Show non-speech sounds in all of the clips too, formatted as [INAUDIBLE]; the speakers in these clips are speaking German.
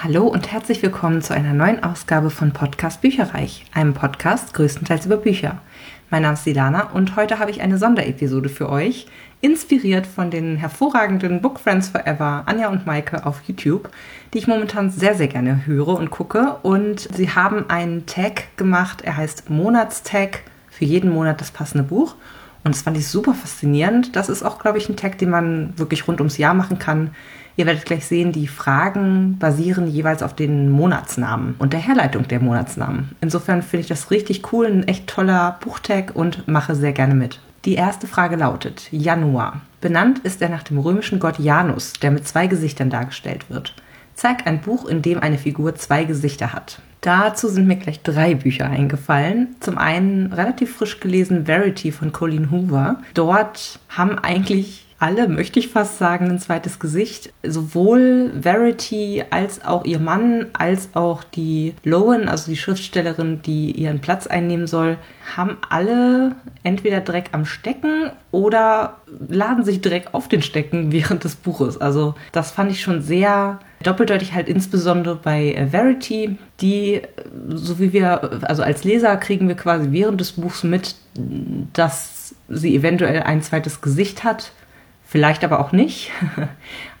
Hallo und herzlich willkommen zu einer neuen Ausgabe von Podcast Bücherreich, einem Podcast größtenteils über Bücher. Mein Name ist Silana und heute habe ich eine Sonderepisode für euch, inspiriert von den hervorragenden Book Friends Forever, Anja und Maike auf YouTube, die ich momentan sehr, sehr gerne höre und gucke. Und sie haben einen Tag gemacht, er heißt Monatstag, für jeden Monat das passende Buch. Und das fand ich super faszinierend. Das ist auch, glaube ich, ein Tag, den man wirklich rund ums Jahr machen kann Ihr werdet gleich sehen, die Fragen basieren jeweils auf den Monatsnamen und der Herleitung der Monatsnamen. Insofern finde ich das richtig cool, ein echt toller Buchtag und mache sehr gerne mit. Die erste Frage lautet Januar. Benannt ist er nach dem römischen Gott Janus, der mit zwei Gesichtern dargestellt wird. Zeig ein Buch, in dem eine Figur zwei Gesichter hat. Dazu sind mir gleich drei Bücher eingefallen. Zum einen relativ frisch gelesen Verity von Colleen Hoover. Dort haben eigentlich alle, möchte ich fast sagen, ein zweites Gesicht. Sowohl Verity als auch ihr Mann, als auch die Lowen, also die Schriftstellerin, die ihren Platz einnehmen soll, haben alle entweder Dreck am Stecken oder laden sich Dreck auf den Stecken während des Buches. Also das fand ich schon sehr doppeldeutig halt insbesondere bei äh, Verity, die, so wie wir, also als Leser kriegen wir quasi während des Buchs mit, dass sie eventuell ein zweites Gesicht hat vielleicht aber auch nicht. [LAUGHS]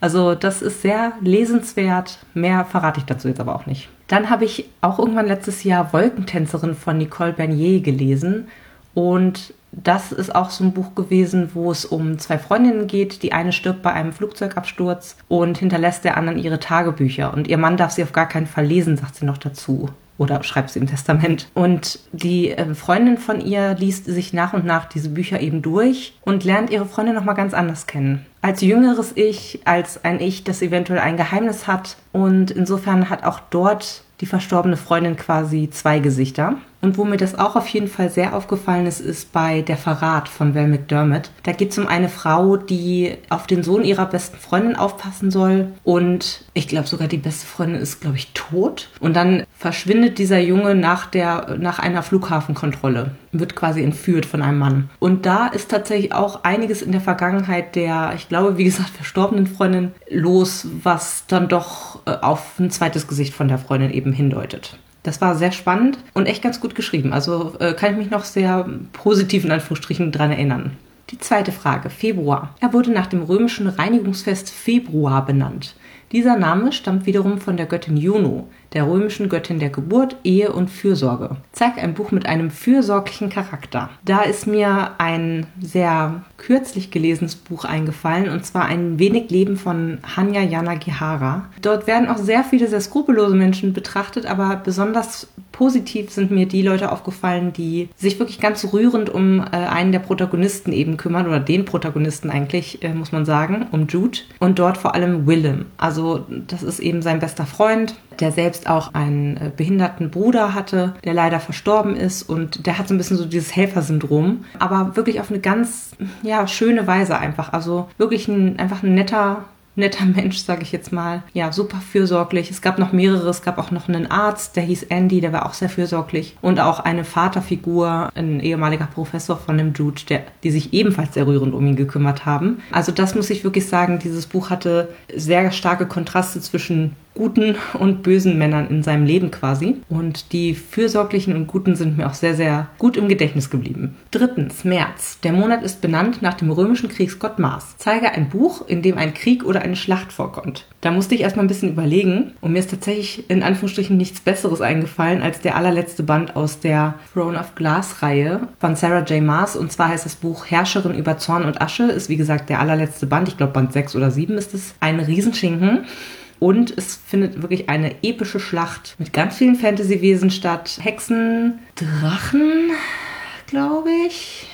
Also das ist sehr lesenswert. Mehr verrate ich dazu jetzt aber auch nicht. Dann habe ich auch irgendwann letztes Jahr Wolkentänzerin von Nicole Bernier gelesen und das ist auch so ein Buch gewesen, wo es um zwei Freundinnen geht. Die eine stirbt bei einem Flugzeugabsturz und hinterlässt der anderen ihre Tagebücher. Und ihr Mann darf sie auf gar keinen Fall lesen, sagt sie noch dazu oder schreibt sie im Testament. Und die äh, Freundin von ihr liest sich nach und nach diese Bücher eben durch und lernt ihre Freundin nochmal ganz anders kennen. Als jüngeres Ich, als ein Ich, das eventuell ein Geheimnis hat. Und insofern hat auch dort die verstorbene Freundin quasi zwei Gesichter. Und wo mir das auch auf jeden Fall sehr aufgefallen ist, ist bei Der Verrat von Val McDermott. Da geht es um eine Frau, die auf den Sohn ihrer besten Freundin aufpassen soll. Und ich glaube sogar die beste Freundin ist, glaube ich, tot. Und dann verschwindet dieser Junge nach, der, nach einer Flughafenkontrolle. Wird quasi entführt von einem Mann. Und da ist tatsächlich auch einiges in der Vergangenheit der, ich glaube, wie gesagt, verstorbenen Freundin los, was dann doch äh, auf ein zweites Gesicht von der Freundin eben hindeutet. Das war sehr spannend und echt ganz gut geschrieben. Also äh, kann ich mich noch sehr positiv in Anführungsstrichen dran erinnern. Die zweite Frage, Februar. Er wurde nach dem römischen Reinigungsfest Februar benannt. Dieser Name stammt wiederum von der Göttin Juno, der römischen Göttin der Geburt, Ehe und Fürsorge. Zeig ein Buch mit einem fürsorglichen Charakter. Da ist mir ein sehr kürzlich gelesenes Buch eingefallen, und zwar ein wenig Leben von Hanya Yanagihara. Dort werden auch sehr viele sehr skrupellose Menschen betrachtet, aber besonders positiv sind mir die Leute aufgefallen, die sich wirklich ganz rührend um äh, einen der Protagonisten eben kümmern, oder den Protagonisten eigentlich, äh, muss man sagen, um Jude. Und dort vor allem Willem. Also das ist eben sein bester Freund, der selbst auch einen äh, behinderten Bruder hatte, der leider verstorben ist und der hat so ein bisschen so dieses Helfersyndrom, aber wirklich auf eine ganz ja schöne Weise einfach. Also wirklich ein einfach ein netter netter Mensch, sage ich jetzt mal. Ja, super fürsorglich. Es gab noch mehrere. Es gab auch noch einen Arzt, der hieß Andy, der war auch sehr fürsorglich. Und auch eine Vaterfigur, ein ehemaliger Professor von dem Jude, der, die sich ebenfalls sehr rührend um ihn gekümmert haben. Also das muss ich wirklich sagen, dieses Buch hatte sehr starke Kontraste zwischen guten und bösen Männern in seinem Leben quasi. Und die fürsorglichen und guten sind mir auch sehr, sehr gut im Gedächtnis geblieben. Drittens, März. Der Monat ist benannt nach dem römischen Kriegsgott Mars. Zeige ein Buch, in dem ein Krieg oder eine Schlacht vorkommt. Da musste ich erstmal ein bisschen überlegen und mir ist tatsächlich in Anführungsstrichen nichts Besseres eingefallen als der allerletzte Band aus der Throne of Glass Reihe von Sarah J. Maas. Und zwar heißt das Buch Herrscherin über Zorn und Asche. Ist wie gesagt der allerletzte Band. Ich glaube Band 6 oder 7 ist es. Ein Riesenschinken. Und es findet wirklich eine epische Schlacht mit ganz vielen Fantasy-Wesen statt. Hexen, Drachen, glaube ich.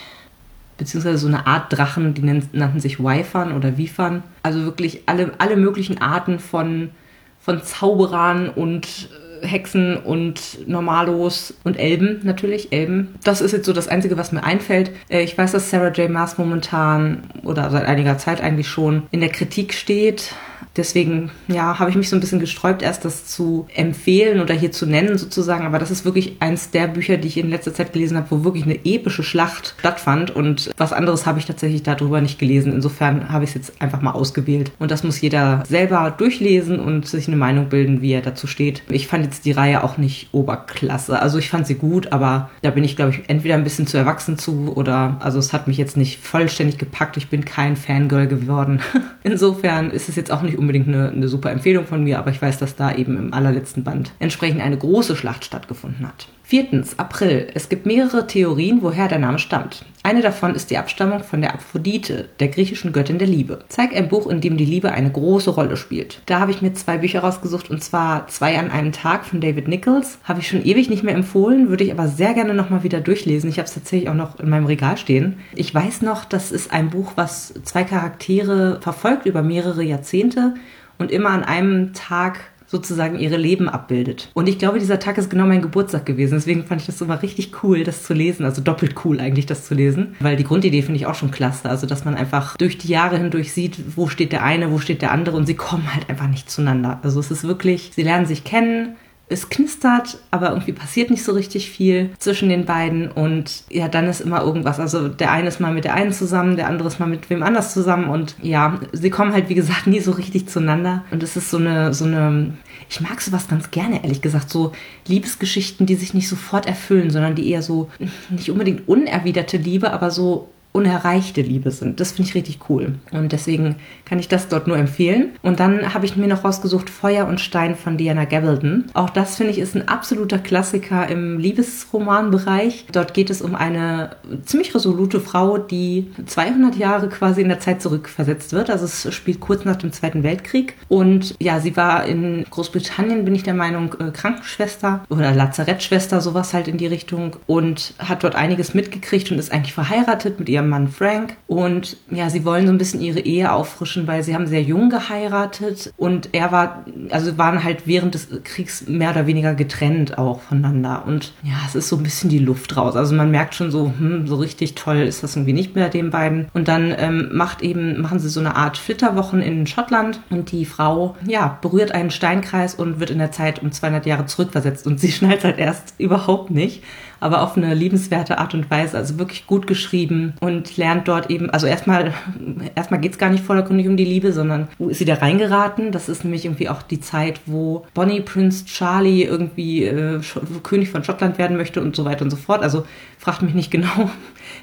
Beziehungsweise so eine Art Drachen, die nannten sich Wyfern oder Wifern. Also wirklich alle, alle möglichen Arten von, von Zauberern und äh, Hexen und Normalos und Elben natürlich, Elben. Das ist jetzt so das Einzige, was mir einfällt. Äh, ich weiß, dass Sarah J. Maas momentan oder seit einiger Zeit eigentlich schon in der Kritik steht deswegen, ja, habe ich mich so ein bisschen gesträubt, erst das zu empfehlen oder hier zu nennen sozusagen. Aber das ist wirklich eins der Bücher, die ich in letzter Zeit gelesen habe, wo wirklich eine epische Schlacht stattfand. Und was anderes habe ich tatsächlich darüber nicht gelesen. Insofern habe ich es jetzt einfach mal ausgewählt. Und das muss jeder selber durchlesen und sich eine Meinung bilden, wie er dazu steht. Ich fand jetzt die Reihe auch nicht Oberklasse. Also ich fand sie gut, aber da bin ich, glaube ich, entweder ein bisschen zu erwachsen zu oder, also es hat mich jetzt nicht vollständig gepackt. Ich bin kein Fangirl geworden. [LAUGHS] Insofern ist es jetzt auch nicht unbedingt eine, eine super Empfehlung von mir, aber ich weiß, dass da eben im allerletzten Band entsprechend eine große Schlacht stattgefunden hat. Viertens, April. Es gibt mehrere Theorien, woher der Name stammt. Eine davon ist die Abstammung von der Aphrodite, der griechischen Göttin der Liebe. Zeig ein Buch, in dem die Liebe eine große Rolle spielt. Da habe ich mir zwei Bücher rausgesucht und zwar Zwei an einem Tag von David Nichols. Habe ich schon ewig nicht mehr empfohlen, würde ich aber sehr gerne nochmal wieder durchlesen. Ich habe es tatsächlich auch noch in meinem Regal stehen. Ich weiß noch, das ist ein Buch, was zwei Charaktere verfolgt über mehrere Jahrzehnte und immer an einem Tag sozusagen ihre Leben abbildet. Und ich glaube, dieser Tag ist genau mein Geburtstag gewesen. Deswegen fand ich das immer richtig cool, das zu lesen. Also doppelt cool eigentlich, das zu lesen. Weil die Grundidee finde ich auch schon klasse. Also, dass man einfach durch die Jahre hindurch sieht, wo steht der eine, wo steht der andere und sie kommen halt einfach nicht zueinander. Also es ist wirklich, sie lernen sich kennen, es knistert, aber irgendwie passiert nicht so richtig viel zwischen den beiden und ja, dann ist immer irgendwas. Also der eine ist mal mit der einen zusammen, der andere ist mal mit wem anders zusammen und ja, sie kommen halt wie gesagt [LAUGHS] nie so richtig zueinander und es ist so eine so eine ich mag sowas ganz gerne ehrlich gesagt, so Liebesgeschichten, die sich nicht sofort erfüllen, sondern die eher so nicht unbedingt unerwiderte Liebe, aber so unerreichte Liebe sind. Das finde ich richtig cool. Und deswegen kann ich das dort nur empfehlen. Und dann habe ich mir noch rausgesucht Feuer und Stein von Diana Gabaldon. Auch das finde ich ist ein absoluter Klassiker im Liebesromanbereich. Dort geht es um eine ziemlich resolute Frau, die 200 Jahre quasi in der Zeit zurückversetzt wird. Also es spielt kurz nach dem Zweiten Weltkrieg. Und ja, sie war in Großbritannien, bin ich der Meinung, äh, Krankenschwester oder Lazarettschwester, sowas halt in die Richtung. Und hat dort einiges mitgekriegt und ist eigentlich verheiratet mit ihrem ihrem Mann Frank. Und ja, sie wollen so ein bisschen ihre Ehe auffrischen, weil sie haben sehr jung geheiratet und er war, also waren halt während des Kriegs mehr oder weniger getrennt auch voneinander. Und ja, es ist so ein bisschen die Luft raus. Also man merkt schon so, hm, so richtig toll ist das irgendwie nicht mehr den beiden. Und dann ähm, macht eben, machen sie so eine Art Flitterwochen in Schottland und die Frau, ja, berührt einen Steinkreis und wird in der Zeit um 200 Jahre zurückversetzt und sie schnallt halt erst überhaupt nicht aber auf eine liebenswerte Art und Weise, also wirklich gut geschrieben und lernt dort eben, also erstmal, [LAUGHS] erstmal geht es gar nicht vordergründig um die Liebe, sondern wo ist sie da reingeraten? Das ist nämlich irgendwie auch die Zeit, wo Bonnie Prince Charlie irgendwie äh, König von Schottland werden möchte und so weiter und so fort. Also fragt mich nicht [LAUGHS] genau,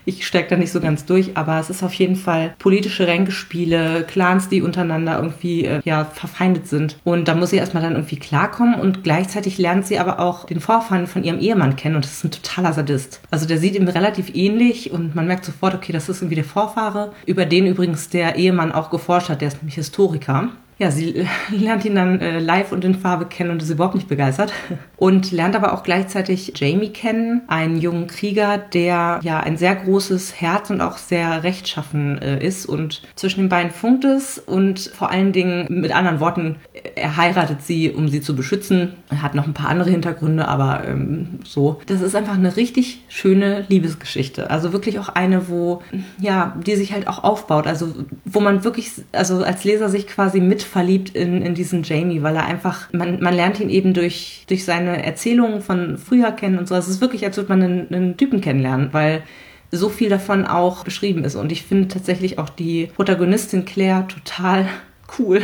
ich steige da nicht so ganz durch, aber es ist auf jeden Fall politische Ränkespiele, Clans, die untereinander irgendwie äh, ja verfeindet sind. Und da muss sie erstmal dann irgendwie klarkommen und gleichzeitig lernt sie aber auch den Vorfahren von ihrem Ehemann kennen und das ist ein totaler Sadist. Also der sieht ihm relativ ähnlich und man merkt sofort, okay, das ist irgendwie der Vorfahre, über den übrigens der Ehemann auch geforscht hat, der ist nämlich Historiker ja, sie [LAUGHS] lernt ihn dann äh, live und in Farbe kennen und ist überhaupt nicht begeistert. Und lernt aber auch gleichzeitig Jamie kennen, einen jungen Krieger, der ja ein sehr großes Herz und auch sehr rechtschaffen äh, ist. Und zwischen den beiden funkt es und vor allen Dingen mit anderen Worten, er heiratet sie, um sie zu beschützen. Er hat noch ein paar andere Hintergründe, aber ähm, so. Das ist einfach eine richtig schöne Liebesgeschichte. Also wirklich auch eine, wo, ja, die sich halt auch aufbaut. Also wo man wirklich, also als Leser sich quasi mit verliebt in, in diesen Jamie, weil er einfach, man, man lernt ihn eben durch, durch seine Erzählungen von früher kennen und so. Es ist wirklich, als würde man einen, einen Typen kennenlernen, weil so viel davon auch beschrieben ist. Und ich finde tatsächlich auch die Protagonistin Claire total [LAUGHS] cool.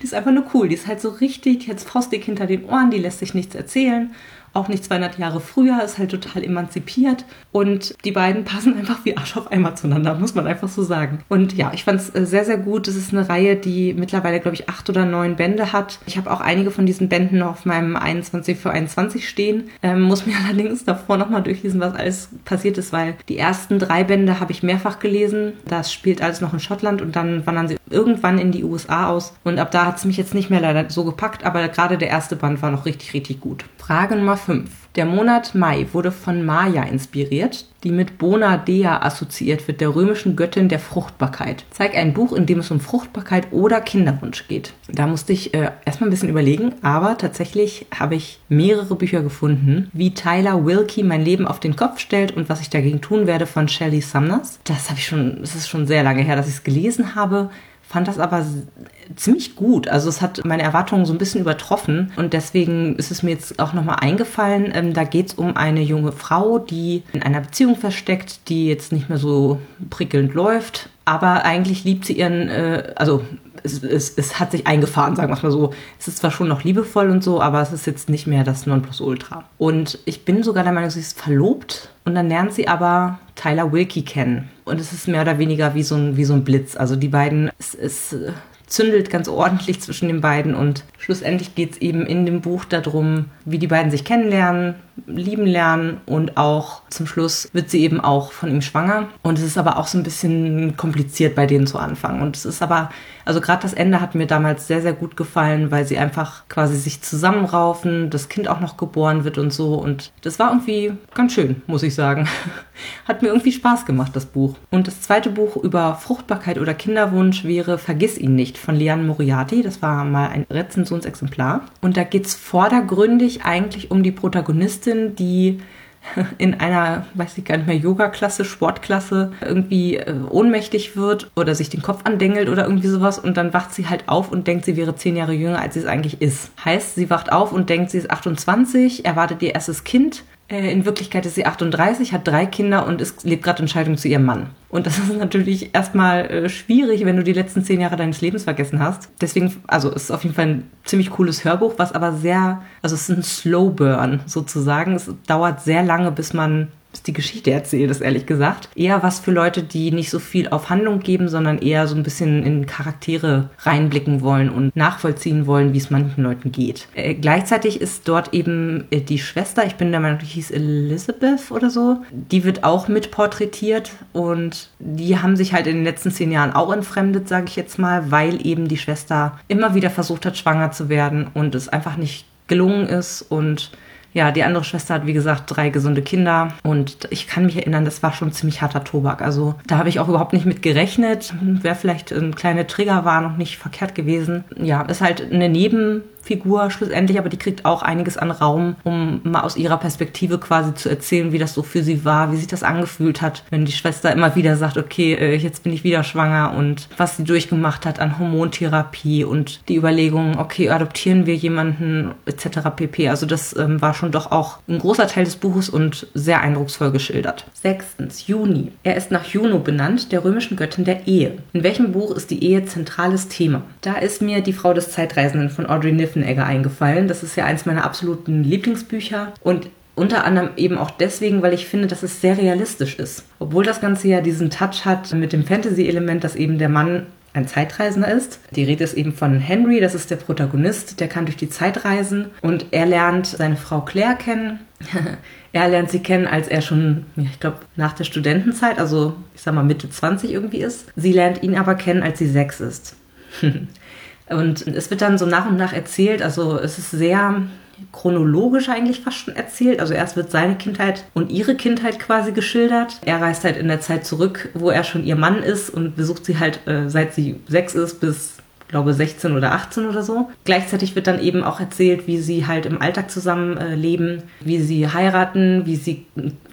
Die ist einfach nur cool. Die ist halt so richtig, die hat faustdick hinter den Ohren, die lässt sich nichts erzählen auch nicht 200 Jahre früher, ist halt total emanzipiert und die beiden [LAUGHS] passen einfach wie Arsch auf Eimer zueinander, muss man einfach so sagen. Und ja, ich fand es äh, sehr, sehr gut. Es ist eine Reihe, die mittlerweile, glaube ich, acht oder neun Bände hat. Ich habe auch einige von diesen Bänden noch auf meinem 21 für 21 stehen, ähm, muss mir [LAUGHS] allerdings davor nochmal durchlesen, was alles passiert ist, weil die ersten drei Bände habe ich mehrfach gelesen. Das spielt alles noch in Schottland und dann wandern sie irgendwann in die USA aus und ab da hat es mich jetzt nicht mehr leider so gepackt, aber gerade der erste Band war noch richtig, richtig gut. Frage Nummer 5. Der Monat Mai wurde von Maya inspiriert, die mit Bona Dea assoziiert wird, der römischen Göttin der Fruchtbarkeit. Zeig ein Buch, in dem es um Fruchtbarkeit oder Kinderwunsch geht. Da musste ich äh, erstmal ein bisschen überlegen, aber tatsächlich habe ich mehrere Bücher gefunden, wie Tyler Wilkie mein Leben auf den Kopf stellt und was ich dagegen tun werde von Shelley Sumners. Das habe ich schon, es ist schon sehr lange her, dass ich es gelesen habe fand das aber ziemlich gut. Also es hat meine Erwartungen so ein bisschen übertroffen und deswegen ist es mir jetzt auch nochmal eingefallen. Ähm, da geht es um eine junge Frau, die in einer Beziehung versteckt, die jetzt nicht mehr so prickelnd läuft, aber eigentlich liebt sie ihren, äh, also es, es, es, hat sich eingefahren, sagen wir es mal so. Es ist zwar schon noch liebevoll und so, aber es ist jetzt nicht mehr das Nonplusultra. Und ich bin sogar der Meinung, sie ist verlobt und dann lernt sie aber Tyler Wilkie kennen. Und es ist mehr oder weniger wie so ein, wie so ein Blitz. Also die beiden, es, es zündelt ganz ordentlich zwischen den beiden und schlussendlich geht es eben in dem Buch darum, wie die beiden sich kennenlernen, lieben lernen und auch zum Schluss wird sie eben auch von ihm schwanger. Und es ist aber auch so ein bisschen kompliziert bei denen zu anfangen. Und es ist aber, also gerade das Ende hat mir damals sehr, sehr gut gefallen, weil sie einfach quasi sich zusammenraufen, das Kind auch noch geboren wird und so. Und das war irgendwie ganz schön, muss ich sagen. [LAUGHS] Hat mir irgendwie Spaß gemacht, das Buch. Und das zweite Buch über Fruchtbarkeit oder Kinderwunsch wäre Vergiss ihn nicht von Leanne Moriarty. Das war mal ein Rezensionsexemplar. Und da geht es vordergründig eigentlich um die Protagonistin, die [LAUGHS] in einer, weiß ich gar nicht mehr, Yoga-Klasse, Sportklasse irgendwie äh, ohnmächtig wird oder sich den Kopf andengelt oder irgendwie sowas und dann wacht sie halt auf und denkt, sie wäre zehn Jahre jünger, als sie es eigentlich ist. Heißt, sie wacht auf und denkt, sie ist 28, erwartet ihr erstes Kind in Wirklichkeit ist sie 38, hat drei Kinder und ist, lebt gerade in Scheidung zu ihrem Mann. Und das ist natürlich erstmal äh, schwierig, wenn du die letzten zehn Jahre deines Lebens vergessen hast. Deswegen, also es ist auf jeden Fall ein ziemlich cooles Hörbuch, was aber sehr, also es ist ein Slow Burn sozusagen. Es dauert sehr lange, bis man die Geschichte erzählt, ist ehrlich gesagt. Eher was für Leute, die nicht so viel auf Handlung geben, sondern eher so ein bisschen in Charaktere reinblicken wollen und nachvollziehen wollen, wie es manchen Leuten geht. Äh, gleichzeitig ist dort eben äh, die Schwester, ich bin der Meinung, die hieß Elizabeth oder so, die wird auch mit porträtiert und die haben sich halt in den letzten zehn Jahren auch entfremdet, sage ich jetzt mal, weil eben die Schwester immer wieder versucht hat, schwanger zu werden und es einfach nicht gelungen ist und ja, die andere Schwester hat, wie gesagt, drei gesunde Kinder und ich kann mich erinnern, das war schon ziemlich harter Tobak. Also da habe ich auch überhaupt nicht mit gerechnet. Wäre vielleicht ein kleiner Trigger war noch nicht verkehrt gewesen. Ja, ist halt eine Neben Figur schlussendlich, aber die kriegt auch einiges an Raum, um mal aus ihrer Perspektive quasi zu erzählen, wie das so für sie war, wie sich das angefühlt hat, wenn die Schwester immer wieder sagt, okay, äh, jetzt bin ich wieder schwanger und was sie durchgemacht hat an Hormontherapie und die Überlegung, okay, adoptieren wir jemanden etc. pp. Also das ähm, war schon doch auch ein großer Teil des Buches und sehr eindrucksvoll geschildert. Sechstens, Juni. Er ist nach Juno benannt, der römischen Göttin der Ehe. In welchem Buch ist die Ehe zentrales Thema? Da ist mir die Frau des Zeitreisenden von Audrey Niffen Tiefenegger eingefallen. Das ist ja eins meiner absoluten Lieblingsbücher und unter anderem eben auch deswegen, weil ich finde, dass es sehr realistisch ist. Obwohl das Ganze ja diesen Touch hat mit dem Fantasy-Element, dass eben der Mann ein Zeitreisender ist. Die Rede ist eben von Henry, das ist der Protagonist, der kann durch die Zeit reisen und er lernt seine Frau Claire kennen. [LAUGHS] er lernt sie kennen, als er schon, ich glaube, nach der Studentenzeit, also ich sag mal Mitte 20 irgendwie ist. Sie lernt ihn aber kennen, als sie sechs ist. [LAUGHS] Und es wird dann so nach und nach erzählt, also es ist sehr chronologisch eigentlich fast schon erzählt. Also erst wird seine Kindheit und ihre Kindheit quasi geschildert. Er reist halt in der Zeit zurück, wo er schon ihr Mann ist und besucht sie halt, äh, seit sie sechs ist, bis glaube 16 oder 18 oder so. Gleichzeitig wird dann eben auch erzählt, wie sie halt im Alltag zusammen leben, wie sie heiraten, wie sie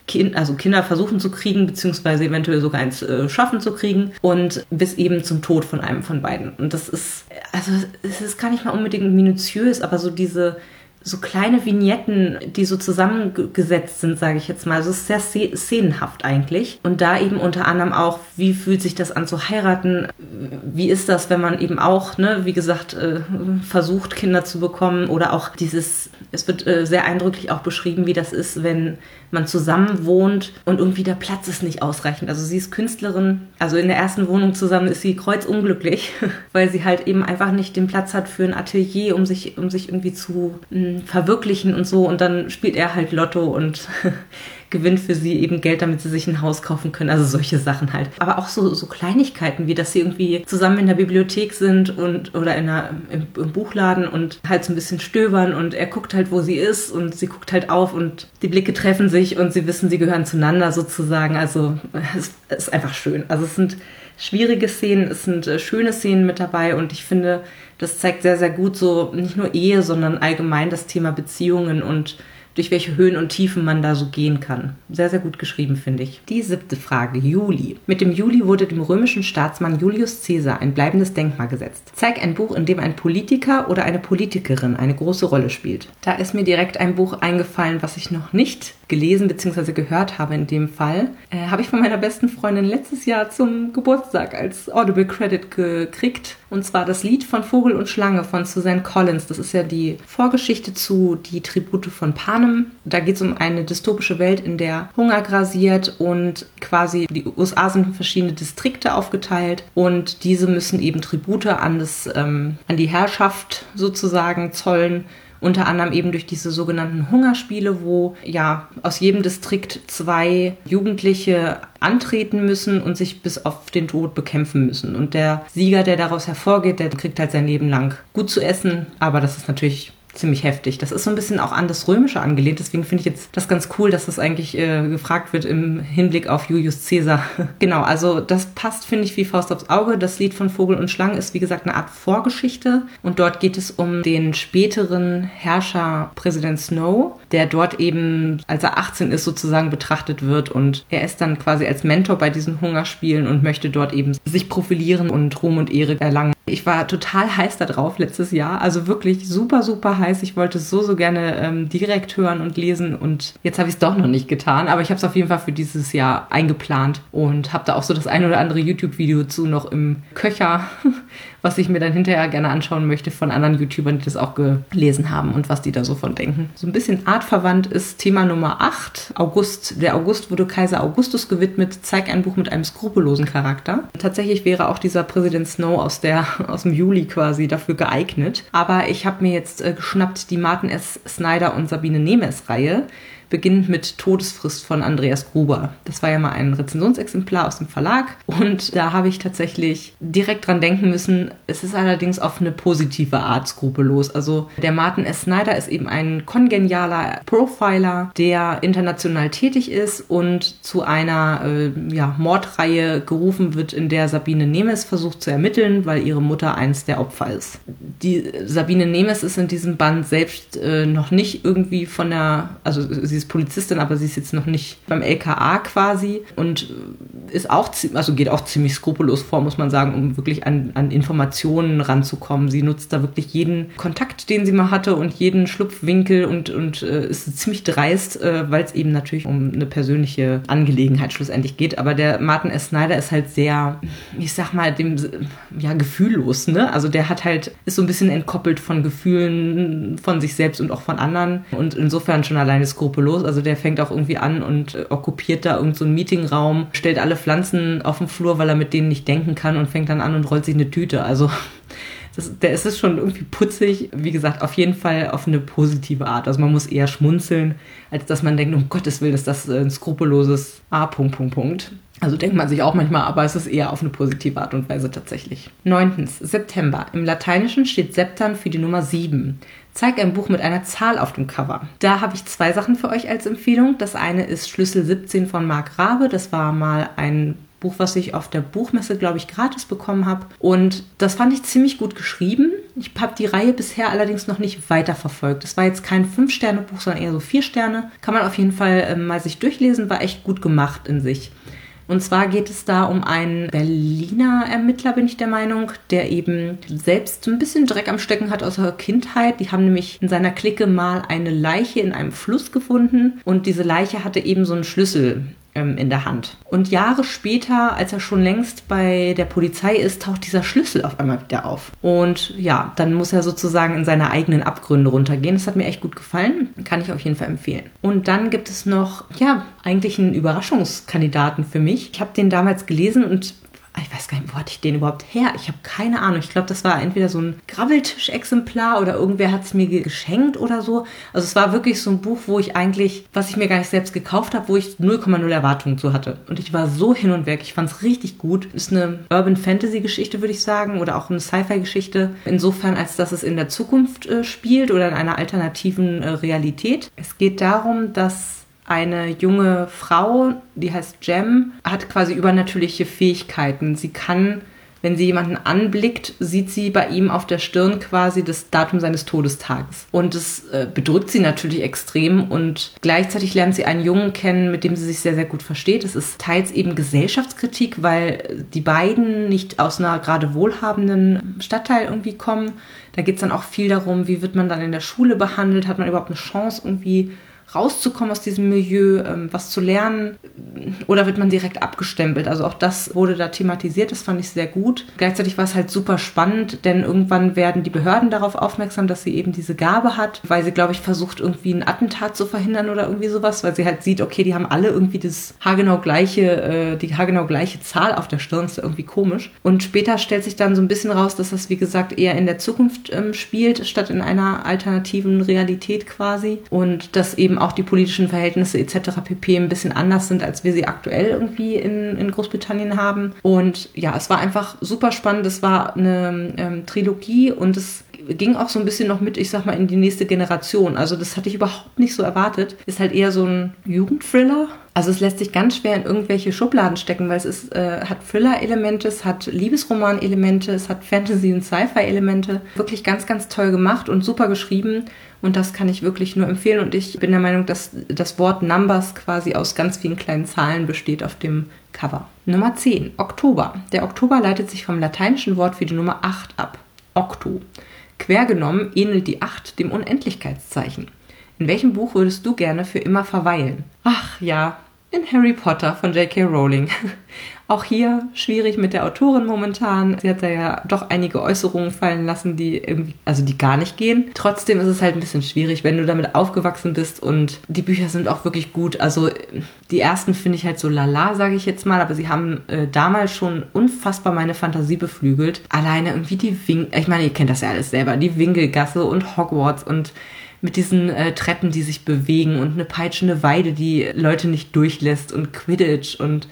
kind, also Kinder versuchen zu kriegen, beziehungsweise eventuell sogar eins äh, schaffen zu kriegen und bis eben zum Tod von einem von beiden. Und das ist, also es ist gar nicht mal unbedingt minutiös, aber so diese so kleine Vignetten, die so zusammengesetzt sind, sage ich jetzt mal. Also es ist sehr szenenhaft eigentlich. Und da eben unter anderem auch, wie fühlt sich das an zu heiraten? Wie ist das, wenn man eben auch, ne, wie gesagt, äh, versucht, Kinder zu bekommen? Oder auch dieses, es wird äh, sehr eindrücklich auch beschrieben, wie das ist, wenn man zusammen wohnt und irgendwie der Platz ist nicht ausreichend. Also sie ist Künstlerin, also in der ersten Wohnung zusammen ist sie kreuzunglücklich, [LAUGHS] weil sie halt eben einfach nicht den Platz hat für ein Atelier, um sich, um sich irgendwie zu mh, mm, verwirklichen und so. Und dann spielt er halt Lotto und [LAUGHS] gewinnt für sie eben Geld, damit sie sich ein Haus kaufen können. Also solche Sachen halt. Aber auch so, so Kleinigkeiten, wie dass sie irgendwie zusammen in der Bibliothek sind und oder in einer, im, im, Buchladen und halt so ein bisschen stöbern und er guckt halt, wo sie ist und sie guckt halt auf und die Blicke treffen sich und sie wissen, sie gehören zueinander sozusagen. Also es, ist einfach schön. Also es sind schwierige Szenen, es sind äh, schöne Szenen mit dabei und ich finde, das zeigt sehr, sehr gut so nicht nur Ehe, sondern allgemein das Thema Beziehungen und durch welche Höhen und Tiefen man da so gehen kann. Sehr, sehr gut geschrieben, finde ich. Die siebte Frage, Juli. Mit dem Juli wurde dem römischen Staatsmann Julius Caesar ein bleibendes Denkmal gesetzt. Zeig ein Buch, in dem ein Politiker oder eine Politikerin eine große Rolle spielt. Da ist mir direkt ein Buch eingefallen, was ich noch nicht gelesen bzw. gehört habe in dem Fall. Äh, habe ich von meiner besten Freundin letztes Jahr zum Geburtstag als Audible Credit gekriegt. Und zwar das Lied von Vogel und Schlange von Suzanne Collins. Das ist ja die Vorgeschichte zu Die Tribute von Panem. Da geht es um eine dystopische Welt, in der Hunger grasiert und quasi die USA sind in verschiedene Distrikte aufgeteilt und diese müssen eben Tribute an, das, ähm, an die Herrschaft sozusagen zollen unter anderem eben durch diese sogenannten Hungerspiele, wo ja aus jedem Distrikt zwei Jugendliche antreten müssen und sich bis auf den Tod bekämpfen müssen. Und der Sieger, der daraus hervorgeht, der kriegt halt sein Leben lang gut zu essen, aber das ist natürlich ziemlich heftig. Das ist so ein bisschen auch an das Römische angelehnt. Deswegen finde ich jetzt das ganz cool, dass das eigentlich äh, gefragt wird im Hinblick auf Julius Caesar. [LAUGHS] genau, also das passt, finde ich, wie Faust aufs Auge. Das Lied von Vogel und Schlangen ist, wie gesagt, eine Art Vorgeschichte. Und dort geht es um den späteren Herrscher Präsident Snow, der dort eben, als er 18 ist, sozusagen betrachtet wird. Und er ist dann quasi als Mentor bei diesen Hungerspielen und möchte dort eben sich profilieren und Ruhm und Ehre erlangen. Ich war total heiß darauf letztes Jahr. Also wirklich super, super heiß. Ich wollte es so, so gerne ähm, direkt hören und lesen. Und jetzt habe ich es doch noch nicht getan. Aber ich habe es auf jeden Fall für dieses Jahr eingeplant und habe da auch so das ein oder andere YouTube-Video zu noch im Köcher, [LAUGHS] was ich mir dann hinterher gerne anschauen möchte von anderen YouTubern, die das auch gelesen haben und was die da so von denken. So ein bisschen artverwandt ist Thema Nummer 8. August. Der August wurde Kaiser Augustus gewidmet. Zeig ein Buch mit einem skrupellosen Charakter. Tatsächlich wäre auch dieser Präsident Snow aus der [LAUGHS] aus dem Juli quasi dafür geeignet. Aber ich habe mir jetzt äh, geschnappt die Martin S. Snyder und Sabine Nemes Reihe beginnend mit Todesfrist von Andreas Gruber. Das war ja mal ein Rezensionsexemplar aus dem Verlag und da habe ich tatsächlich direkt dran denken müssen. Es ist allerdings auf eine positive Art skrupellos. Also der Martin S. Snyder ist eben ein kongenialer Profiler, der international tätig ist und zu einer äh, ja, Mordreihe gerufen wird, in der Sabine Nemes versucht zu ermitteln, weil ihre Mutter eins der Opfer ist. Die Sabine Nemes ist in diesem Band selbst äh, noch nicht irgendwie von der, also sie ist ist Polizistin, aber sie ist jetzt noch nicht beim LKA quasi und ist auch, also geht auch ziemlich skrupellos vor, muss man sagen, um wirklich an, an Informationen ranzukommen. Sie nutzt da wirklich jeden Kontakt, den sie mal hatte und jeden Schlupfwinkel und, und äh, ist ziemlich dreist, äh, weil es eben natürlich um eine persönliche Angelegenheit schlussendlich geht. Aber der Martin S. Snyder ist halt sehr, ich sag mal, dem, ja, gefühllos, ne? Also der hat halt, ist so ein bisschen entkoppelt von Gefühlen von sich selbst und auch von anderen und insofern schon alleine skrupellos los. Also der fängt auch irgendwie an und äh, okkupiert da irgendeinen so Meetingraum, stellt alle Pflanzen auf den Flur, weil er mit denen nicht denken kann und fängt dann an und rollt sich eine Tüte. Also [LAUGHS] das, der ist es schon irgendwie putzig. Wie gesagt, auf jeden Fall auf eine positive Art. Also man muss eher schmunzeln, als dass man denkt, um Gottes Willen ist das ein skrupelloses A. Punkt, Punkt, Punkt. Also denkt man sich auch manchmal, aber es ist eher auf eine positive Art und Weise tatsächlich. Neuntens, September. Im Lateinischen steht Septan für die Nummer 7. Zeig ein Buch mit einer Zahl auf dem Cover. Da habe ich zwei Sachen für euch als Empfehlung. Das eine ist Schlüssel 17 von Marc Rabe. Das war mal ein Buch, was ich auf der Buchmesse, glaube ich, gratis bekommen habe. Und das fand ich ziemlich gut geschrieben. Ich habe die Reihe bisher allerdings noch nicht weiterverfolgt. Es war jetzt kein Fünf-Sterne-Buch, sondern eher so vier Sterne. Kann man auf jeden Fall äh, mal sich durchlesen, war echt gut gemacht in sich. Und zwar geht es da um einen Berliner Ermittler, bin ich der Meinung, der eben selbst ein bisschen Dreck am Stecken hat aus der Kindheit. Die haben nämlich in seiner Clique mal eine Leiche in einem Fluss gefunden und diese Leiche hatte eben so einen Schlüssel ähm, in der Hand. Und Jahre später, als er schon längst bei der Polizei ist, taucht dieser Schlüssel auf einmal wieder auf. Und ja, dann muss er sozusagen in seine eigenen Abgründe runtergehen. Das hat mir echt gut gefallen. Kann ich auf jeden Fall empfehlen. Und dann gibt es noch, ja, eigentlich einen Überraschungskandidaten für mich. Ich habe den damals gelesen und ich weiß gar nicht, wo hatte ich den überhaupt her? Ich habe keine Ahnung. Ich glaube, das war entweder so ein Grabbeltisch-Exemplar oder irgendwer hat es mir geschenkt oder so. Also es war wirklich so ein Buch, wo ich eigentlich, was ich mir gar nicht selbst gekauft habe, wo ich 0,0 Erwartungen zu hatte. Und ich war so hin und weg. Ich fand es richtig gut. Ist eine Urban Fantasy Geschichte, würde ich sagen, oder auch eine Sci-Fi Geschichte. Insofern, als dass es in der Zukunft äh, spielt oder in einer alternativen äh, Realität. Es geht darum, dass eine junge Frau, die heißt Jem, hat quasi übernatürliche Fähigkeiten. Sie kann wenn sie jemanden anblickt, sieht sie bei ihm auf der Stirn quasi das Datum seines Todestages. Und es äh, bedrückt sie natürlich extrem und gleichzeitig lernt sie einen Jungen kennen, mit dem sie sich sehr, sehr gut versteht. Es ist teils eben Gesellschaftskritik, weil die beiden nicht aus einer gerade wohlhabenden Stadtteil irgendwie kommen. Da geht es dann auch viel darum, wie wird man dann in der Schule behandelt, hat man überhaupt eine Chance irgendwie rauszukommen aus diesem Milieu, ähm, was zu lernen oder wird man direkt abgestempelt? Also auch das wurde da thematisiert, das fand ich sehr gut. Gleichzeitig war es halt super spannend, denn irgendwann werden die Behörden darauf aufmerksam, dass sie eben diese Gabe hat, weil sie, glaube ich, versucht, irgendwie ein Attentat zu verhindern oder irgendwie sowas, weil sie halt sieht, okay, die haben alle irgendwie das haargenau gleiche, äh, die haargenau gleiche Zahl auf der Stirn, ist irgendwie komisch. Und später stellt sich dann so ein bisschen raus, dass das, wie gesagt, eher in der Zukunft ähm, spielt, statt in einer alternativen Realität quasi. Und dass eben auch die politischen Verhältnisse etc. pp. ein bisschen anders sind, als wir sie aktuell irgendwie in, in Großbritannien haben. Und ja, es war einfach super spannend. Es war eine ähm, Trilogie und es ging auch so ein bisschen noch mit, ich sag mal, in die nächste Generation. Also das hatte ich überhaupt nicht so erwartet. Ist halt eher so ein Jugendthriller. Also es lässt sich ganz schwer in irgendwelche Schubladen stecken, weil es ist, äh, hat Thriller-Elemente, es hat Liebesroman-Elemente, es hat Fantasy- und Sci-Fi-Elemente. Wirklich ganz, ganz toll gemacht und super geschrieben. Und das kann ich wirklich nur empfehlen. Und ich bin der Meinung, dass das Wort Numbers quasi aus ganz vielen kleinen Zahlen besteht auf dem Cover. Nummer 10. Oktober. Der Oktober leitet sich vom lateinischen Wort für die Nummer 8 ab. Octo. Quer genommen ähnelt die 8 dem Unendlichkeitszeichen. In welchem Buch würdest du gerne für immer verweilen? Ach ja, in Harry Potter von J.K. Rowling. Auch hier schwierig mit der Autorin momentan. Sie hat da ja doch einige Äußerungen fallen lassen, die irgendwie, also die gar nicht gehen. Trotzdem ist es halt ein bisschen schwierig, wenn du damit aufgewachsen bist und die Bücher sind auch wirklich gut. Also die ersten finde ich halt so lala, sage ich jetzt mal, aber sie haben äh, damals schon unfassbar meine Fantasie beflügelt. Alleine irgendwie die Wink, ich meine, ihr kennt das ja alles selber, die Winkelgasse und Hogwarts und mit diesen äh, Treppen, die sich bewegen und eine peitschende Weide, die Leute nicht durchlässt und Quidditch und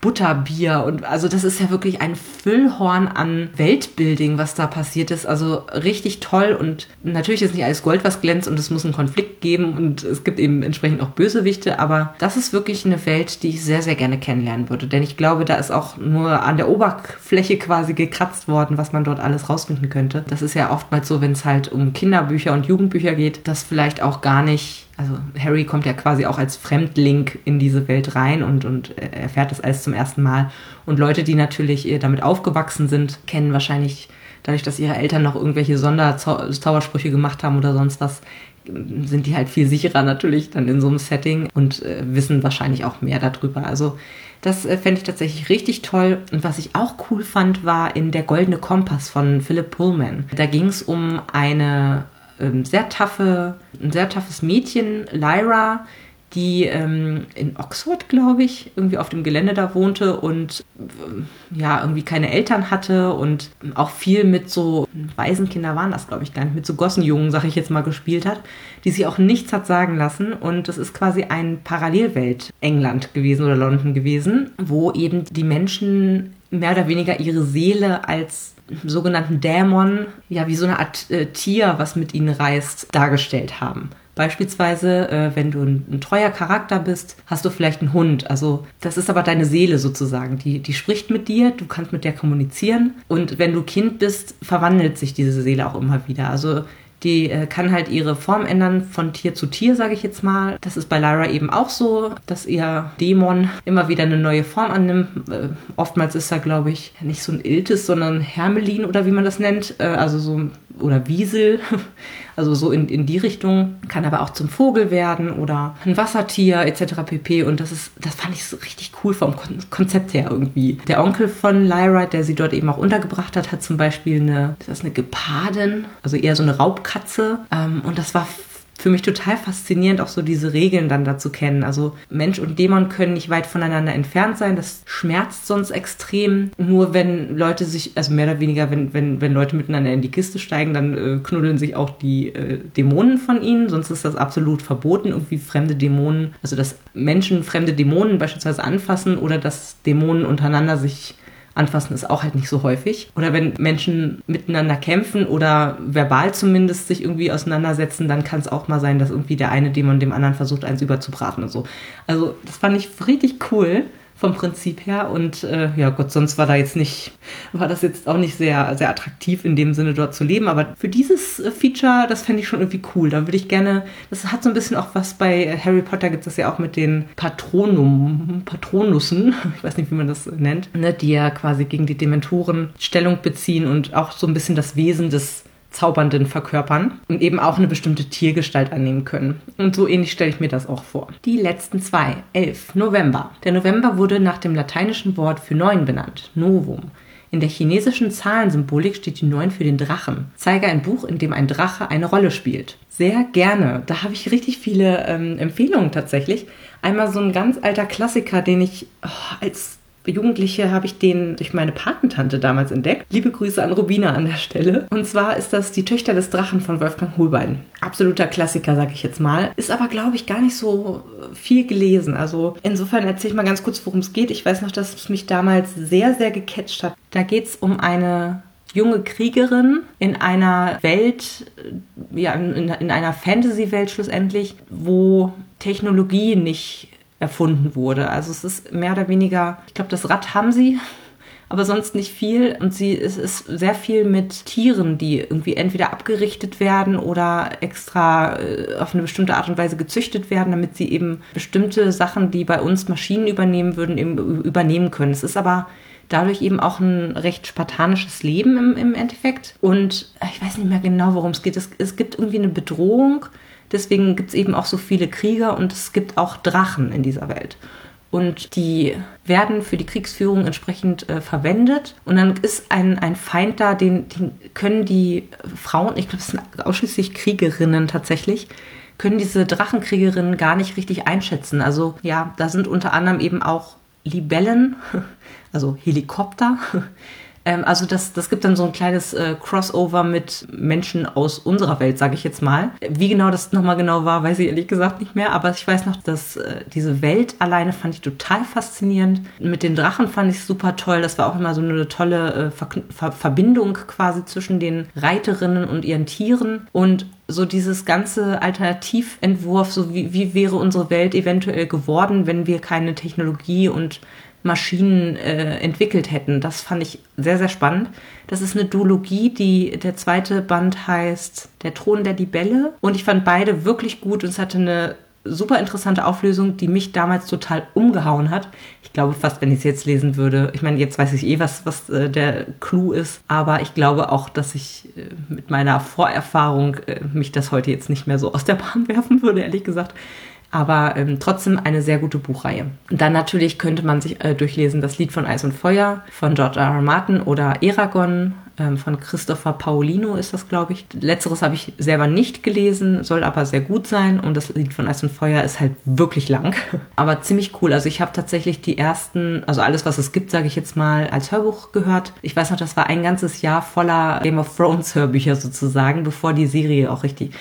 Butterbier und also das ist ja wirklich ein Füllhorn an Weltbuilding, was da passiert ist. Also richtig toll und natürlich ist nicht alles Gold, was glänzt und es muss einen Konflikt geben und es gibt eben entsprechend auch Bösewichte, aber das ist wirklich eine Welt, die ich sehr, sehr gerne kennenlernen würde. Denn ich glaube, da ist auch nur an der Oberfläche quasi gekratzt worden, was man dort alles rausfinden könnte. Das ist ja oftmals so, wenn es halt um Kinderbücher und Jugendbücher geht, dass vielleicht auch gar nicht also Harry kommt ja quasi auch als Fremdling in diese Welt rein und, und erfährt das alles zum ersten Mal. Und Leute, die natürlich damit aufgewachsen sind, kennen wahrscheinlich dadurch, dass ihre Eltern noch irgendwelche Sonderzaubersprüche gemacht haben oder sonst was, sind die halt viel sicherer natürlich dann in so einem Setting und äh, wissen wahrscheinlich auch mehr darüber. Also das äh, fände ich tatsächlich richtig toll. Und was ich auch cool fand, war in Der Goldene Kompass von Philip Pullman. Da ging es um eine ähm, sehr taffe, ein sehr taffes Mädchen, Lyra, die ähm, in Oxford, glaube ich, irgendwie auf dem Gelände da wohnte und äh, ja, irgendwie keine Eltern hatte und auch viel mit so Waisenkinder waren das, glaube ich, gar nicht, mit so Gossenjungen, sag ich jetzt mal, gespielt hat, die sie auch nichts hat sagen lassen. Und das ist quasi ein Parallelwelt England gewesen oder London gewesen, wo eben die Menschen mehr oder weniger ihre Seele als sogenannten Dämon, ja, wie so eine Art äh, Tier, was mit ihnen reist, dargestellt haben. Beispielsweise, äh, wenn du ein, ein, treuer Charakter bist, hast du vielleicht einen Hund. Also das ist aber deine Seele sozusagen. Die, die spricht mit dir, du kannst mit der kommunizieren. Und wenn du Kind bist, verwandelt sich diese Seele auch immer wieder. Also die äh, kann halt ihre Form ändern von Tier zu Tier, sage ich jetzt mal. Das ist bei Lyra eben auch so, dass ihr Dämon immer wieder eine neue Form annimmt. Äh, oftmals ist er, glaube ich, nicht so ein Iltis, sondern Hermelin oder wie man das nennt. Äh, also so oder Wiesel, [LAUGHS] also so in, in die Richtung, kann aber auch zum Vogel werden oder ein Wassertier etc. pp. Und das ist, das fand ich so richtig cool vom Konzept her irgendwie. Der Onkel von Lyra, der sie dort eben auch untergebracht hat, hat zum Beispiel eine, ist das eine Gepardin, also eher so eine Raubkatze. Ähm, und das war für mich total faszinierend, auch so diese Regeln dann dazu kennen. Also Mensch und Dämon können nicht weit voneinander entfernt sein. Das schmerzt sonst extrem. Nur wenn Leute sich, also mehr oder weniger, wenn, wenn, wenn Leute miteinander in die Kiste steigen, dann äh, knuddeln sich auch die äh, Dämonen von ihnen. Sonst ist das absolut verboten, irgendwie fremde Dämonen, also dass Menschen fremde Dämonen beispielsweise anfassen oder dass Dämonen untereinander sich Anfassen ist auch halt nicht so häufig. Oder wenn Menschen miteinander kämpfen oder verbal zumindest sich irgendwie auseinandersetzen, dann kann es auch mal sein, dass irgendwie der eine Dämon dem anderen versucht, eins überzubraten und so. Also das fand ich richtig cool vom Prinzip her. Und äh, ja Gott, sonst war da jetzt nicht, war das jetzt auch nicht sehr, sehr attraktiv in dem Sinne dort zu leben. Aber für dieses äh, Feature, das fände ich schon irgendwie cool. Da würde ich gerne, das hat so ein bisschen auch was bei Harry Potter gibt es ja auch mit den Patronum, Patronussen, [LAUGHS] ich weiß nicht, wie man das nennt, ne, die ja quasi gegen die Dementoren Stellung beziehen und auch so ein bisschen das Wesen des Zaubernden verkörpern und eben auch eine bestimmte Tiergestalt annehmen können. Und so ähnlich stelle ich mir das auch vor. Die letzten zwei. 11. November. Der November wurde nach dem lateinischen Wort für neun benannt. Novum. In der chinesischen Zahlensymbolik steht die 9 für den Drachen. Zeige ein Buch, in dem ein Drache eine Rolle spielt. Sehr gerne. Da habe ich richtig viele ähm, Empfehlungen tatsächlich. Einmal so ein ganz alter Klassiker, den ich oh, als Jugendliche habe ich den durch meine Patentante damals entdeckt. Liebe Grüße an Rubina an der Stelle. Und zwar ist das Die Töchter des Drachen von Wolfgang Holbein. Absoluter Klassiker, sage ich jetzt mal. Ist aber, glaube ich, gar nicht so viel gelesen. Also insofern erzähle ich mal ganz kurz, worum es geht. Ich weiß noch, dass es mich damals sehr, sehr gecatcht hat. Da geht es um eine junge Kriegerin in einer Welt, ja, in, in einer Fantasy-Welt schlussendlich, wo Technologie nicht erfunden wurde. Also es ist mehr oder weniger, ich glaube, das Rad haben sie, aber sonst nicht viel. Und sie es ist sehr viel mit Tieren, die irgendwie entweder abgerichtet werden oder extra äh, auf eine bestimmte Art und Weise gezüchtet werden, damit sie eben bestimmte Sachen, die bei uns Maschinen übernehmen würden, eben übernehmen können. Es ist aber dadurch eben auch ein recht spartanisches Leben im, im Endeffekt. Und ich weiß nicht mehr genau, worum es geht. Es, es gibt irgendwie eine Bedrohung Deswegen gibt es eben auch so viele Krieger und es gibt auch Drachen in dieser Welt. Und die werden für die Kriegsführung entsprechend äh, verwendet. Und dann ist ein, ein Feind da, den, den können die Frauen, ich glaube, es sind ausschließlich Kriegerinnen tatsächlich, können diese Drachenkriegerinnen gar nicht richtig einschätzen. Also ja, da sind unter anderem eben auch Libellen, [LAUGHS] also Helikopter, ähm, also das, das gibt dann so ein kleines äh, Crossover mit Menschen aus unserer Welt, sage ich jetzt mal. Wie genau das nochmal genau war, weiß ich ehrlich gesagt nicht mehr. Aber ich weiß noch, dass äh, diese Welt alleine fand ich total faszinierend. Mit den Drachen fand ich super toll. Das war auch immer so eine tolle äh, Ver Ver Verbindung quasi zwischen den Reiterinnen und ihren Tieren. Und so dieses ganze Alternativentwurf, so wie, wie wäre unsere Welt eventuell geworden, wenn wir keine Technologie und Maschinen äh, entwickelt hätten. Das fand ich sehr, sehr spannend. Das ist eine Duologie, die der zweite Band heißt Der Thron der Libelle. Und ich fand beide wirklich gut und es hatte eine super interessante Auflösung, die mich damals total umgehauen hat. Ich glaube fast, wenn ich es jetzt lesen würde, ich meine, jetzt weiß ich eh, was, was äh, der Clou ist, aber ich glaube auch, dass ich äh, mit meiner Vorerfahrung äh, mich das heute jetzt nicht mehr so aus der Bahn [LAUGHS] werfen würde, ehrlich gesagt aber ähm, trotzdem eine sehr gute Buchreihe. Dann natürlich könnte man sich äh, durchlesen das Lied von Eis und Feuer von George R. R. Martin oder Eragon ähm, von Christopher Paolino ist das, glaube ich. Letzteres habe ich selber nicht gelesen, soll aber sehr gut sein und das Lied von Eis und Feuer ist halt wirklich lang, [LAUGHS] aber ziemlich cool. Also ich habe tatsächlich die ersten, also alles, was es gibt, sage ich jetzt mal, als Hörbuch gehört. Ich weiß noch, das war ein ganzes Jahr voller Game of Thrones Hörbücher sozusagen, bevor die Serie auch richtig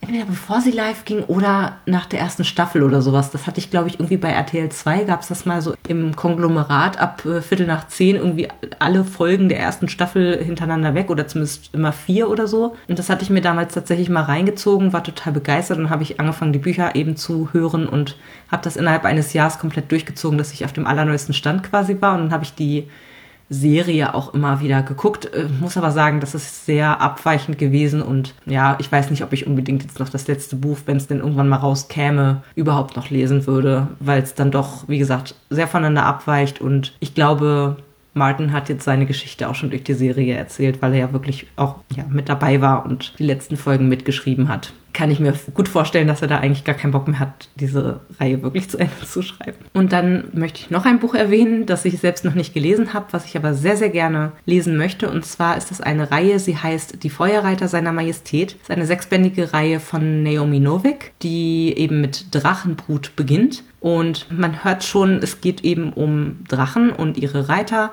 entweder bevor sie live ging oder nach der ersten Staffel oder sowas. Das hatte ich, glaube ich, irgendwie bei RTL 2 gab es das mal so im Konglomerat ab äh, Viertel nach zehn irgendwie alle Folgen der ersten Staffel hintereinander weg oder zumindest immer vier oder so. Und das hatte ich mir damals tatsächlich mal reingezogen, war total begeistert und habe ich angefangen, die Bücher eben zu hören und habe das innerhalb eines Jahres komplett durchgezogen, dass ich auf dem allerneuesten Stand quasi war. Und dann habe ich die Serie auch immer wieder geguckt. Äh, muss aber sagen, das ist sehr abweichend gewesen und ja, ich weiß nicht, ob ich unbedingt jetzt noch das letzte Buch, wenn es denn irgendwann mal rauskäme, überhaupt noch lesen würde, weil es dann doch, wie gesagt, sehr voneinander abweicht und ich glaube, Martin hat jetzt seine Geschichte auch schon durch die Serie erzählt, weil er ja wirklich auch ja, mit dabei war und die letzten Folgen mitgeschrieben hat. Kann ich mir gut vorstellen, dass er da eigentlich gar keinen Bock mehr hat, diese Reihe wirklich zu Ende zu schreiben. Und dann möchte ich noch ein Buch erwähnen, das ich selbst noch nicht gelesen habe, was ich aber sehr, sehr gerne lesen möchte. Und zwar ist das eine Reihe, sie heißt Die Feuerreiter seiner Majestät. Das ist eine sechsbändige Reihe von Naomi Novik, die eben mit Drachenbrut beginnt. Und man hört schon, es geht eben um Drachen und ihre Reiter,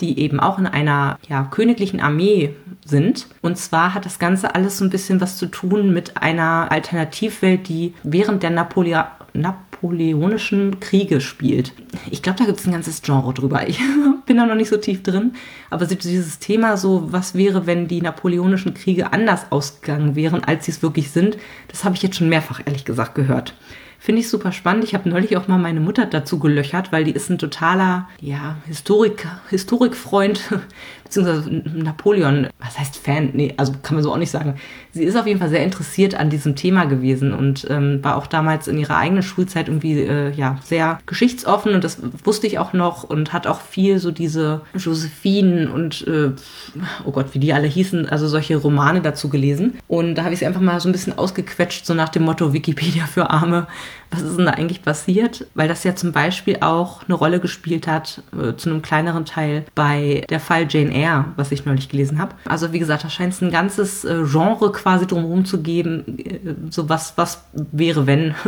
die eben auch in einer ja, königlichen Armee sind. Und zwar hat das Ganze alles so ein bisschen was zu tun mit einer Alternativwelt, die während der Napolea napoleonischen Kriege spielt. Ich glaube, da gibt es ein ganzes Genre drüber. Ich [LAUGHS] bin da noch nicht so tief drin. Aber dieses Thema so, was wäre, wenn die napoleonischen Kriege anders ausgegangen wären, als sie es wirklich sind, das habe ich jetzt schon mehrfach, ehrlich gesagt, gehört Finde ich super spannend. Ich habe neulich auch mal meine Mutter dazu gelöchert, weil die ist ein totaler, ja, Historik, Historikfreund, beziehungsweise Napoleon, was heißt Fan? Nee, also kann man so auch nicht sagen. Sie ist auf jeden Fall sehr interessiert an diesem Thema gewesen und ähm, war auch damals in ihrer eigenen Schulzeit irgendwie, äh, ja, sehr geschichtsoffen und das wusste ich auch noch und hat auch viel so diese Josephine und, äh, oh Gott, wie die alle hießen, also solche Romane dazu gelesen. Und da habe ich sie einfach mal so ein bisschen ausgequetscht, so nach dem Motto Wikipedia für Arme. Was ist denn da eigentlich passiert? Weil das ja zum Beispiel auch eine Rolle gespielt hat, äh, zu einem kleineren Teil, bei der Fall Jane Eyre, was ich neulich gelesen habe. Also wie gesagt, da scheint es ein ganzes äh, Genre quasi drumherum zu geben, äh, so was, was wäre, wenn. [LAUGHS]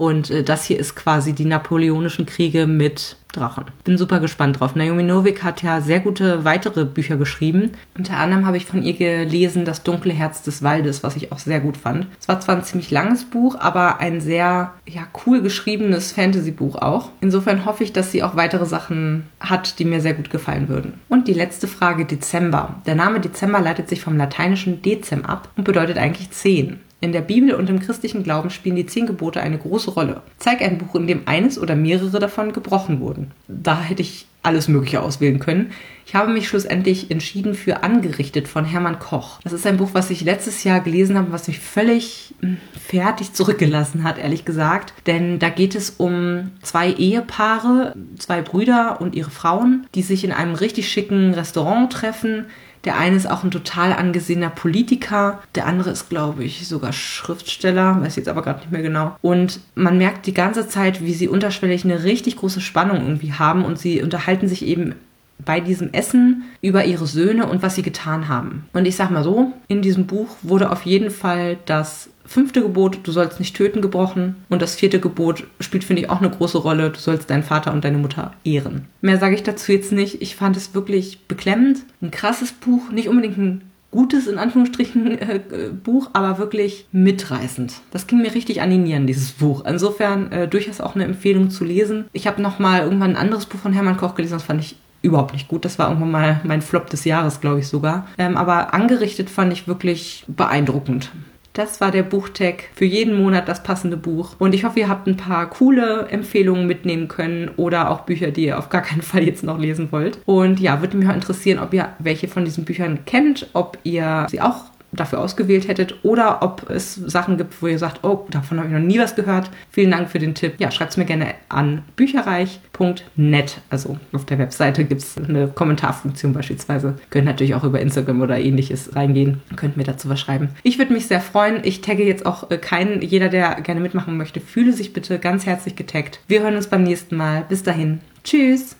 Und äh, das hier ist quasi die napoleonischen Kriege mit Drachen. Bin super gespannt drauf. Naomi Novik hat ja sehr gute weitere Bücher geschrieben. Unter anderem habe ich von ihr gelesen Das dunkle Herz des Waldes, was ich auch sehr gut fand. Es war zwar ein ziemlich langes Buch, aber ein sehr ja, cool geschriebenes Fantasy-Buch auch. Insofern hoffe ich, dass sie auch weitere Sachen hat, die mir sehr gut gefallen würden. Und die letzte Frage, Dezember. Der Name Dezember leitet sich vom lateinischen Dezem ab und bedeutet eigentlich 10. In der Bibel und im christlichen Glauben spielen die zehn Gebote eine große Rolle. Zeig ein Buch, in dem eines oder mehrere davon gebrochen wurden. Da hätte ich alles Mögliche auswählen können. Ich habe mich schlussendlich entschieden für Angerichtet von Hermann Koch. Das ist ein Buch, was ich letztes Jahr gelesen habe, was mich völlig hm, fertig zurückgelassen hat, ehrlich gesagt. Denn da geht es um zwei Ehepaare, zwei Brüder und ihre Frauen, die sich in einem richtig schicken Restaurant treffen der eine ist auch ein total angesehener Politiker, der andere ist, glaube ich, sogar Schriftsteller, weiß jetzt aber gerade nicht mehr genau. Und man merkt die ganze Zeit, wie sie unterschwellig eine richtig große Spannung irgendwie haben und sie unterhalten sich eben bei diesem Essen über ihre Söhne und was sie getan haben. Und ich sag mal so, in diesem Buch wurde auf jeden Fall das fünfte Gebot, du sollst nicht töten, gebrochen. Und das vierte Gebot spielt, finde ich, auch eine große Rolle. Du sollst deinen Vater und deine Mutter ehren. Mehr sage ich dazu jetzt nicht. Ich fand es wirklich beklemmend. Ein krasses Buch, nicht unbedingt ein gutes, in Anführungsstrichen, [LAUGHS] äh, Buch, aber wirklich mitreißend. Das ging mir richtig an die Nieren, dieses Buch. Insofern äh, durchaus auch eine Empfehlung zu lesen. Ich habe noch mal irgendwann ein anderes Buch von Hermann Koch gelesen, das fand ich überhaupt nicht gut. Das war irgendwann mal mein Flop des Jahres, glaube ich sogar. Ähm, aber angerichtet fand ich wirklich beeindruckend. Das war der Buchtag für jeden Monat das passende Buch. Und ich hoffe, ihr habt ein paar coole Empfehlungen mitnehmen können oder auch Bücher, die ihr auf gar keinen Fall jetzt noch lesen wollt. Und ja, würde mich auch interessieren, ob ihr welche von diesen Büchern kennt, ob ihr sie auch dafür ausgewählt hättet oder ob es Sachen gibt, wo ihr sagt, oh, davon habe ich noch nie was gehört. Vielen Dank für den Tipp. Ja, schreibt es mir gerne an bücherreich.net. Also auf der Webseite gibt es eine Kommentarfunktion beispielsweise. Könnt natürlich auch über Instagram oder ähnliches reingehen. Könnt mir dazu was schreiben. Ich würde mich sehr freuen. Ich tagge jetzt auch äh, keinen. Jeder, der gerne mitmachen möchte, fühle sich bitte ganz herzlich getaggt. Wir hören uns beim nächsten Mal. Bis dahin. Tschüss.